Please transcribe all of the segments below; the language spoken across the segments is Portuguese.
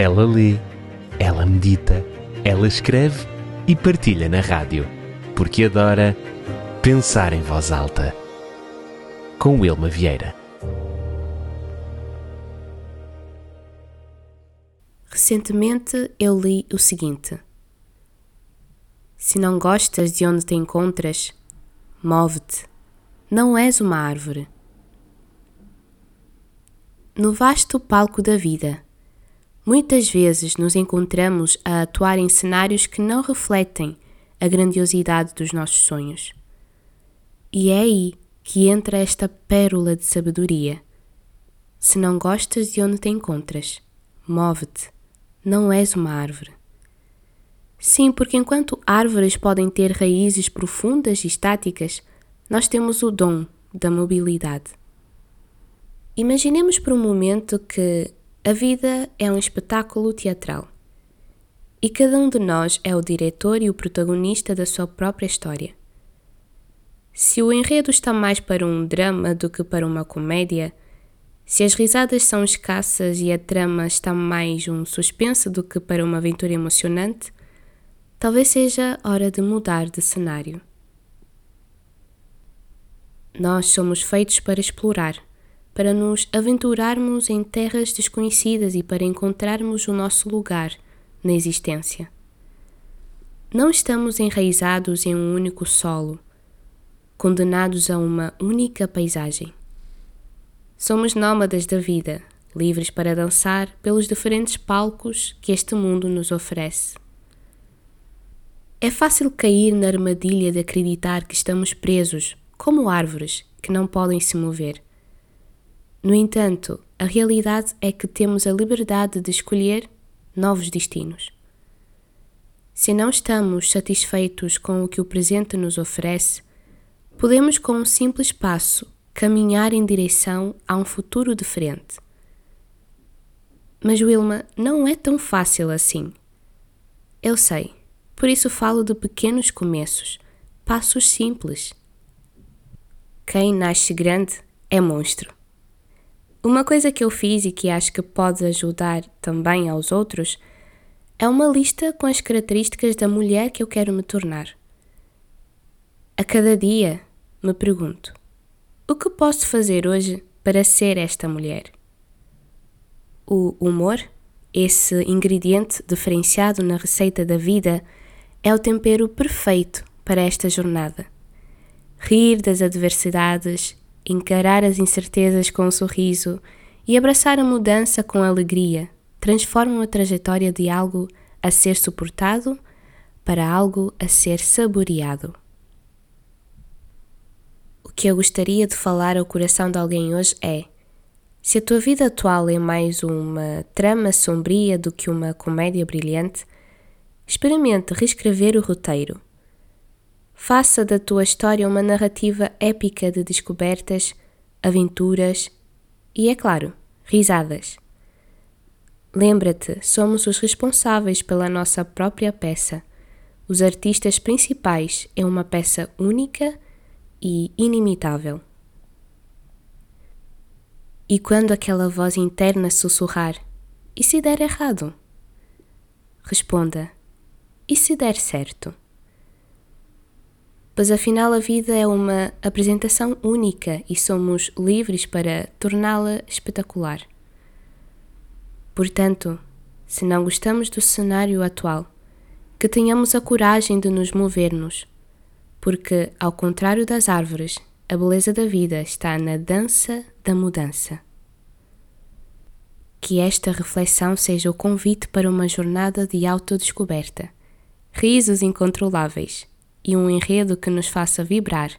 Ela lê, ela medita, ela escreve e partilha na rádio, porque adora pensar em voz alta. Com Wilma Vieira. Recentemente eu li o seguinte: Se não gostas de onde te encontras, move-te. Não és uma árvore. No vasto palco da vida, muitas vezes nos encontramos a atuar em cenários que não refletem a grandiosidade dos nossos sonhos. E é aí que entra esta pérola de sabedoria. Se não gostas de onde te encontras, move-te. Não és uma árvore. Sim, porque enquanto árvores podem ter raízes profundas e estáticas, nós temos o dom da mobilidade. Imaginemos por um momento que a vida é um espetáculo teatral e cada um de nós é o diretor e o protagonista da sua própria história. Se o enredo está mais para um drama do que para uma comédia, se as risadas são escassas e a trama está mais um suspense do que para uma aventura emocionante, talvez seja hora de mudar de cenário. Nós somos feitos para explorar para nos aventurarmos em terras desconhecidas e para encontrarmos o nosso lugar na existência. Não estamos enraizados em um único solo, condenados a uma única paisagem. Somos nómadas da vida, livres para dançar pelos diferentes palcos que este mundo nos oferece. É fácil cair na armadilha de acreditar que estamos presos, como árvores que não podem se mover no entanto, a realidade é que temos a liberdade de escolher novos destinos. Se não estamos satisfeitos com o que o presente nos oferece, podemos, com um simples passo, caminhar em direção a um futuro diferente. Mas, Wilma, não é tão fácil assim. Eu sei, por isso falo de pequenos começos, passos simples. Quem nasce grande é monstro. Uma coisa que eu fiz e que acho que pode ajudar também aos outros é uma lista com as características da mulher que eu quero me tornar. A cada dia me pergunto: o que posso fazer hoje para ser esta mulher? O humor, esse ingrediente diferenciado na receita da vida, é o tempero perfeito para esta jornada. Rir das adversidades encarar as incertezas com um sorriso e abraçar a mudança com alegria transformam a trajetória de algo a ser suportado para algo a ser saboreado. O que eu gostaria de falar ao coração de alguém hoje é: se a tua vida atual é mais uma trama sombria do que uma comédia brilhante, experimente reescrever o roteiro Faça da tua história uma narrativa épica de descobertas, aventuras e, é claro, risadas. Lembra-te, somos os responsáveis pela nossa própria peça. Os artistas principais é uma peça única e inimitável. E quando aquela voz interna sussurrar: E se der errado? Responda: E se der certo? Pois afinal a vida é uma apresentação única e somos livres para torná-la espetacular. Portanto, se não gostamos do cenário atual, que tenhamos a coragem de nos movermos, porque, ao contrário das árvores, a beleza da vida está na dança da mudança. Que esta reflexão seja o convite para uma jornada de autodescoberta, risos incontroláveis e um enredo que nos faça vibrar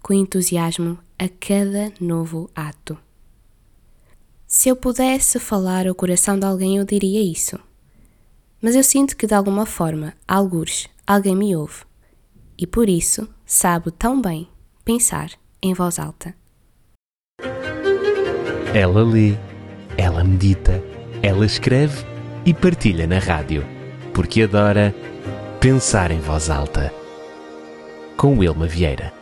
com entusiasmo a cada novo ato. Se eu pudesse falar ao coração de alguém, eu diria isso. Mas eu sinto que de alguma forma, algures, alguém me ouve e por isso sabe tão bem pensar em voz alta. Ela lê, ela medita, ela escreve e partilha na rádio, porque adora pensar em voz alta com Wilma Vieira.